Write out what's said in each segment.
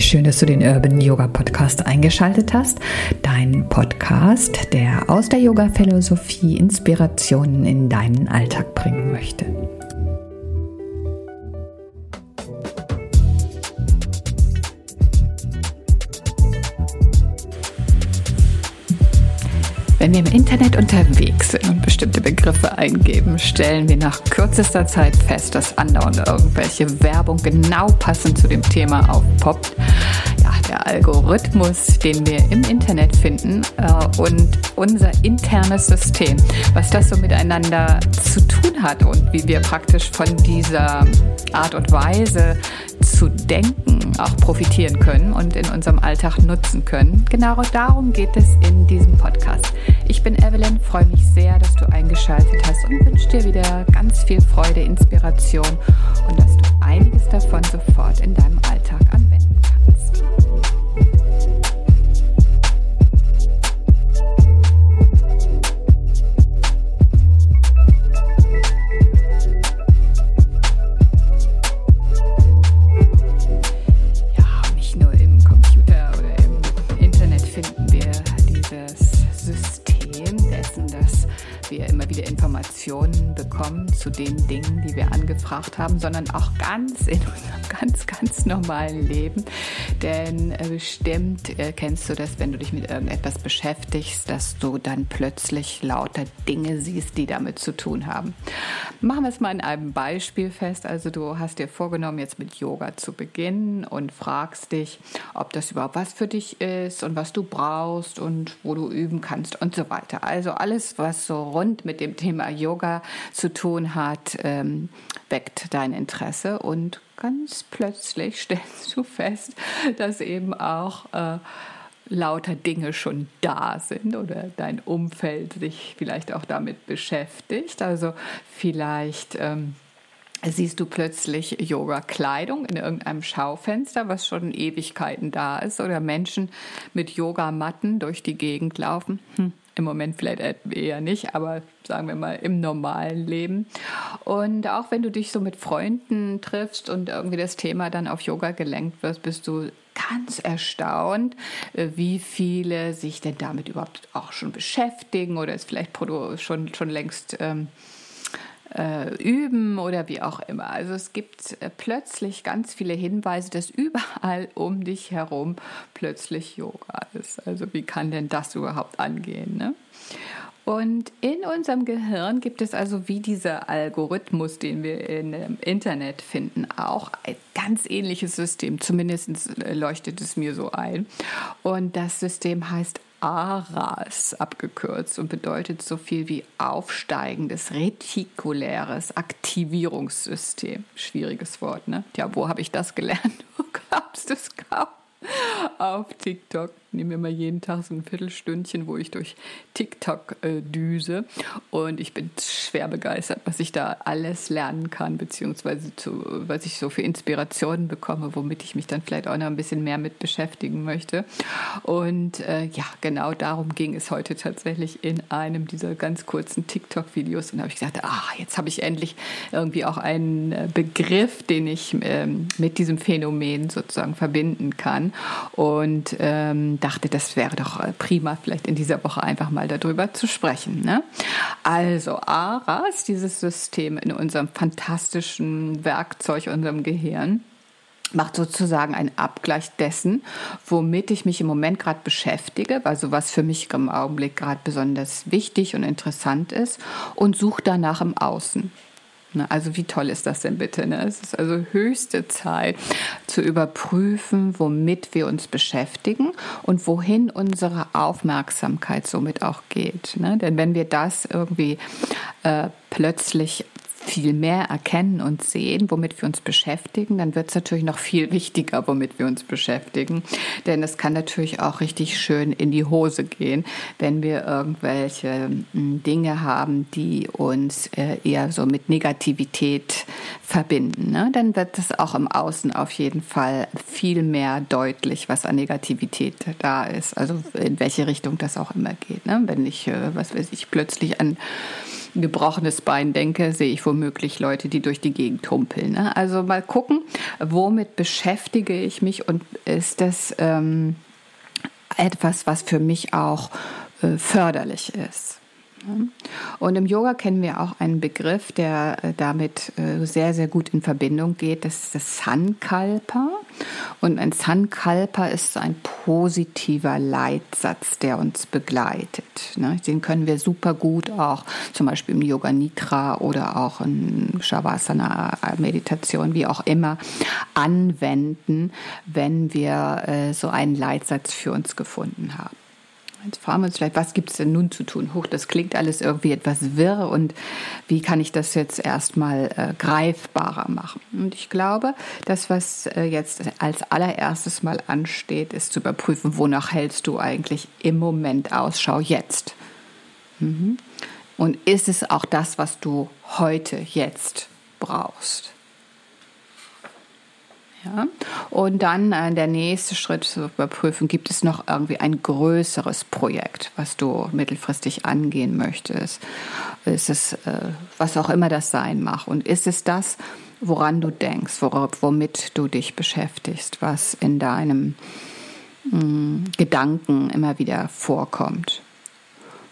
Wie schön, dass du den Urban Yoga Podcast eingeschaltet hast. Dein Podcast, der aus der Yoga-Philosophie Inspirationen in deinen Alltag bringen möchte. Wenn wir im Internet unterwegs sind und bestimmte Begriffe eingeben, stellen wir nach kürzester Zeit fest, dass andauernd irgendwelche Werbung genau passend zu dem Thema aufpoppt. Der Algorithmus, den wir im Internet finden äh, und unser internes System, was das so miteinander zu tun hat und wie wir praktisch von dieser Art und Weise zu denken auch profitieren können und in unserem Alltag nutzen können. Genau darum geht es in diesem Podcast. Ich bin Evelyn, freue mich sehr, dass du eingeschaltet hast und wünsche dir wieder ganz viel Freude, Inspiration und dass du einiges davon sofort in deinem Alltag zu den Dingen, die wir angefragt haben, sondern auch ganz in unserem ganz, ganz normalen Leben. Denn äh, bestimmt äh, kennst du das, wenn du dich mit irgendetwas beschäftigst, dass du dann plötzlich lauter Dinge siehst, die damit zu tun haben. Machen wir es mal in einem Beispiel fest. Also du hast dir vorgenommen, jetzt mit Yoga zu beginnen und fragst dich, ob das überhaupt was für dich ist und was du brauchst und wo du üben kannst und so weiter. Also alles, was so rund mit dem Thema Yoga zu tun hat, ähm, weckt dein Interesse und ganz plötzlich stellst du fest, dass eben auch äh, lauter Dinge schon da sind oder dein Umfeld sich vielleicht auch damit beschäftigt. Also vielleicht ähm, siehst du plötzlich Yoga-Kleidung in irgendeinem Schaufenster, was schon Ewigkeiten da ist, oder Menschen mit Yogamatten durch die Gegend laufen. Hm im Moment vielleicht eher nicht, aber sagen wir mal im normalen Leben. Und auch wenn du dich so mit Freunden triffst und irgendwie das Thema dann auf Yoga gelenkt wirst, bist du ganz erstaunt, äh, wie viele sich denn damit überhaupt auch schon beschäftigen oder es vielleicht schon, schon längst ähm, äh, üben oder wie auch immer. Also es gibt äh, plötzlich ganz viele Hinweise, dass überall um dich herum plötzlich Yoga ist. Also wie kann denn das überhaupt angehen? Ne? Und in unserem Gehirn gibt es also wie dieser Algorithmus, den wir im Internet finden, auch ein ganz ähnliches System. Zumindest äh, leuchtet es mir so ein. Und das System heißt ARAS abgekürzt und bedeutet so viel wie aufsteigendes retikuläres Aktivierungssystem. Schwieriges Wort, ne? Tja, wo habe ich das gelernt? Du glaubst es kaum. Auf TikTok nehme mal jeden Tag so ein Viertelstündchen, wo ich durch TikTok äh, düse. Und ich bin schwer begeistert, was ich da alles lernen kann, beziehungsweise zu, was ich so für Inspirationen bekomme, womit ich mich dann vielleicht auch noch ein bisschen mehr mit beschäftigen möchte. Und äh, ja, genau darum ging es heute tatsächlich in einem dieser ganz kurzen TikTok-Videos. Und da habe ich gesagt, ah, jetzt habe ich endlich irgendwie auch einen äh, Begriff, den ich ähm, mit diesem Phänomen sozusagen verbinden kann. Und ähm, dachte, das wäre doch äh, prima, vielleicht in dieser Woche einfach mal darüber zu sprechen. Ne? Also ARAS, dieses System in unserem fantastischen Werkzeug, unserem Gehirn, macht sozusagen einen Abgleich dessen, womit ich mich im Moment gerade beschäftige, also was für mich im Augenblick gerade besonders wichtig und interessant ist und sucht danach im Außen. Ne, also wie toll ist das denn bitte? Ne? Es ist also höchste Zeit zu überprüfen, womit wir uns beschäftigen und wohin unsere Aufmerksamkeit somit auch geht. Ne? Denn wenn wir das irgendwie äh, plötzlich viel mehr erkennen und sehen, womit wir uns beschäftigen, dann wird es natürlich noch viel wichtiger, womit wir uns beschäftigen. Denn es kann natürlich auch richtig schön in die Hose gehen, wenn wir irgendwelche hm, Dinge haben, die uns äh, eher so mit Negativität verbinden. Ne? Dann wird es auch im Außen auf jeden Fall viel mehr deutlich, was an Negativität da ist. Also in welche Richtung das auch immer geht. Ne? Wenn ich, äh, was weiß ich, plötzlich an ein gebrochenes Bein denke, sehe ich womöglich Leute, die durch die Gegend humpeln. Ne? Also mal gucken, womit beschäftige ich mich und ist das ähm, etwas, was für mich auch äh, förderlich ist. Und im Yoga kennen wir auch einen Begriff, der äh, damit äh, sehr, sehr gut in Verbindung geht. Das ist das Sankalpa. Und ein Sankalpa ist ein positiver Leitsatz, der uns begleitet. Ne? Den können wir super gut auch zum Beispiel im Yoga Nidra oder auch in Shavasana Meditation, wie auch immer, anwenden, wenn wir äh, so einen Leitsatz für uns gefunden haben. Jetzt fragen wir uns vielleicht, was gibt es denn nun zu tun? Huch, das klingt alles irgendwie etwas wirr und wie kann ich das jetzt erstmal äh, greifbarer machen? Und ich glaube, das, was äh, jetzt als allererstes mal ansteht, ist zu überprüfen, wonach hältst du eigentlich im Moment Ausschau jetzt? Mhm. Und ist es auch das, was du heute, jetzt brauchst? Ja? Und dann äh, der nächste Schritt zu überprüfen, gibt es noch irgendwie ein größeres Projekt, was du mittelfristig angehen möchtest? Ist es, äh, was auch immer das sein mag? Und ist es das, woran du denkst, worauf, womit du dich beschäftigst, was in deinem mh, mm, Gedanken immer wieder vorkommt?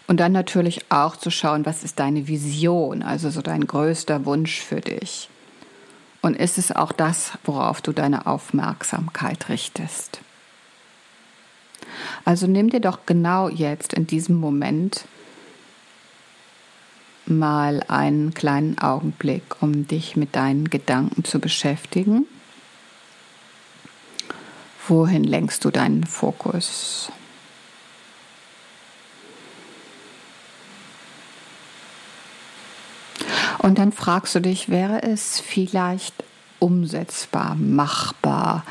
Und dann natürlich auch zu schauen, was ist deine Vision, also so dein größter Wunsch für dich. Und ist es auch das, worauf du deine Aufmerksamkeit richtest? Also nimm dir doch genau jetzt in diesem Moment mal einen kleinen Augenblick, um dich mit deinen Gedanken zu beschäftigen. Wohin lenkst du deinen Fokus? Und dann fragst du dich, wäre es vielleicht umsetzbar, machbar,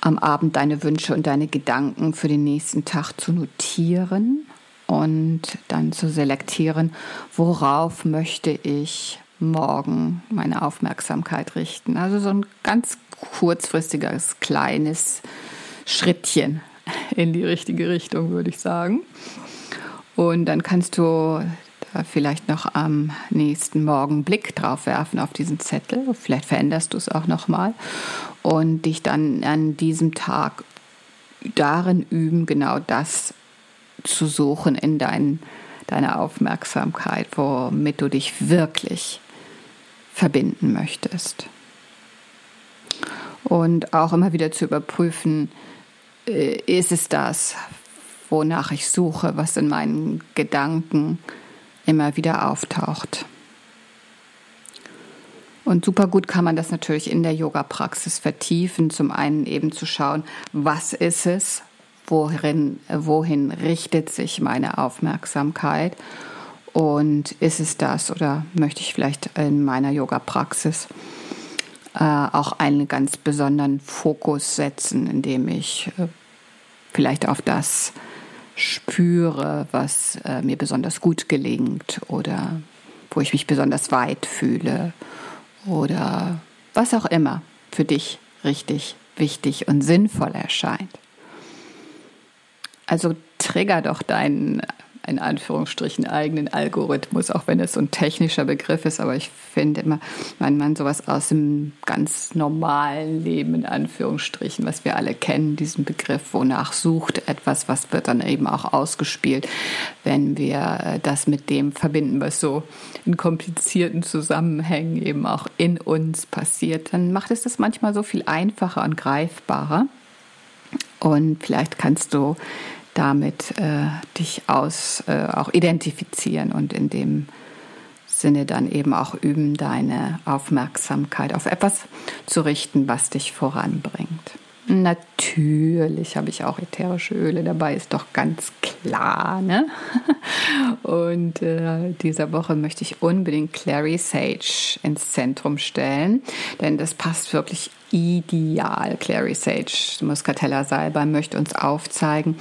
am Abend deine Wünsche und deine Gedanken für den nächsten Tag zu notieren und dann zu selektieren, worauf möchte ich morgen meine Aufmerksamkeit richten. Also so ein ganz kurzfristiges, kleines Schrittchen in die richtige Richtung, würde ich sagen. Und dann kannst du vielleicht noch am nächsten Morgen Blick drauf werfen auf diesen Zettel. Vielleicht veränderst du es auch nochmal und dich dann an diesem Tag darin üben, genau das zu suchen in dein, deiner Aufmerksamkeit, womit du dich wirklich verbinden möchtest. Und auch immer wieder zu überprüfen, äh, ist es das, wonach ich suche, was in meinen Gedanken immer wieder auftaucht. Und super gut kann man das natürlich in der Yoga-Praxis vertiefen. Zum einen eben zu schauen, was ist es, wohin, wohin richtet sich meine Aufmerksamkeit und ist es das oder möchte ich vielleicht in meiner Yoga-Praxis äh, auch einen ganz besonderen Fokus setzen, indem ich äh, vielleicht auf das spüre, was äh, mir besonders gut gelingt oder wo ich mich besonders weit fühle oder was auch immer für dich richtig wichtig und sinnvoll erscheint. Also trigger doch deinen in Anführungsstrichen eigenen Algorithmus, auch wenn es so ein technischer Begriff ist, aber ich finde immer, wenn man sowas aus dem ganz normalen Leben in Anführungsstrichen, was wir alle kennen, diesen Begriff, wonach sucht etwas, was wird dann eben auch ausgespielt, wenn wir äh, das mit dem verbinden, was so in komplizierten Zusammenhängen eben auch in uns passiert, dann macht es das manchmal so viel einfacher und greifbarer. Und vielleicht kannst du damit äh, dich aus äh, auch identifizieren und in dem Sinne dann eben auch üben, deine Aufmerksamkeit auf etwas zu richten, was dich voranbringt. Natürlich habe ich auch ätherische Öle dabei, ist doch ganz klar. Ne? Und äh, dieser Woche möchte ich unbedingt Clary Sage ins Zentrum stellen, denn das passt wirklich ideal. Clary Sage Muscatella Salbei möchte uns aufzeigen,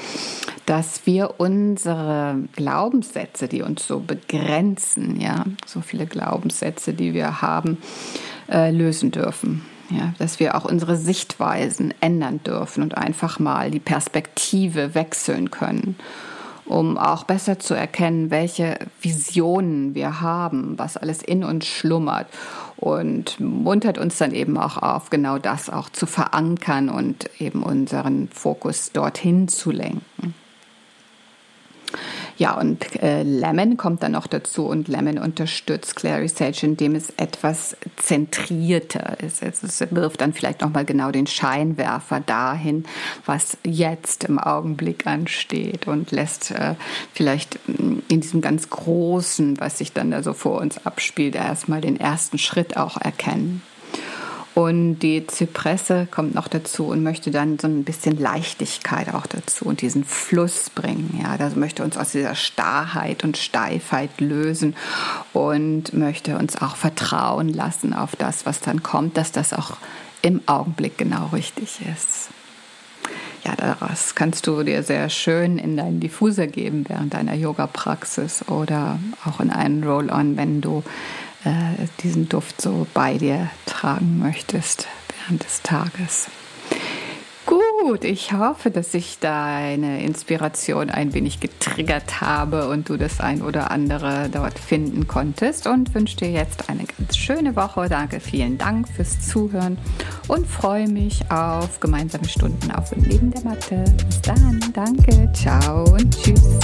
dass wir unsere Glaubenssätze, die uns so begrenzen, ja, so viele Glaubenssätze, die wir haben, äh, lösen dürfen. Ja, dass wir auch unsere Sichtweisen ändern dürfen und einfach mal die Perspektive wechseln können um auch besser zu erkennen, welche Visionen wir haben, was alles in uns schlummert und muntert uns dann eben auch auf, genau das auch zu verankern und eben unseren Fokus dorthin zu lenken. Ja, und äh, Lemon kommt dann noch dazu und Lemon unterstützt Clary Sage, indem es etwas zentrierter ist. Es, es wirft dann vielleicht nochmal genau den Scheinwerfer dahin, was jetzt im Augenblick ansteht und lässt äh, vielleicht mm, in diesem ganz Großen, was sich dann da so vor uns abspielt, erstmal den ersten Schritt auch erkennen. Und die Zypresse kommt noch dazu und möchte dann so ein bisschen Leichtigkeit auch dazu und diesen Fluss bringen. Ja, das möchte uns aus dieser Starrheit und Steifheit lösen und möchte uns auch vertrauen lassen auf das, was dann kommt, dass das auch im Augenblick genau richtig ist. Ja, daraus kannst du dir sehr schön in deinen Diffuser geben während deiner Yoga-Praxis oder auch in einen Roll-On, wenn du äh, diesen Duft so bei dir tragen möchtest während des Tages. Gut, ich hoffe, dass ich deine Inspiration ein wenig getriggert habe und du das ein oder andere dort finden konntest und wünsche dir jetzt eine ganz schöne Woche. Danke, vielen Dank fürs Zuhören und freue mich auf gemeinsame Stunden auf dem Leben der Matte. Bis dann, danke, ciao und tschüss.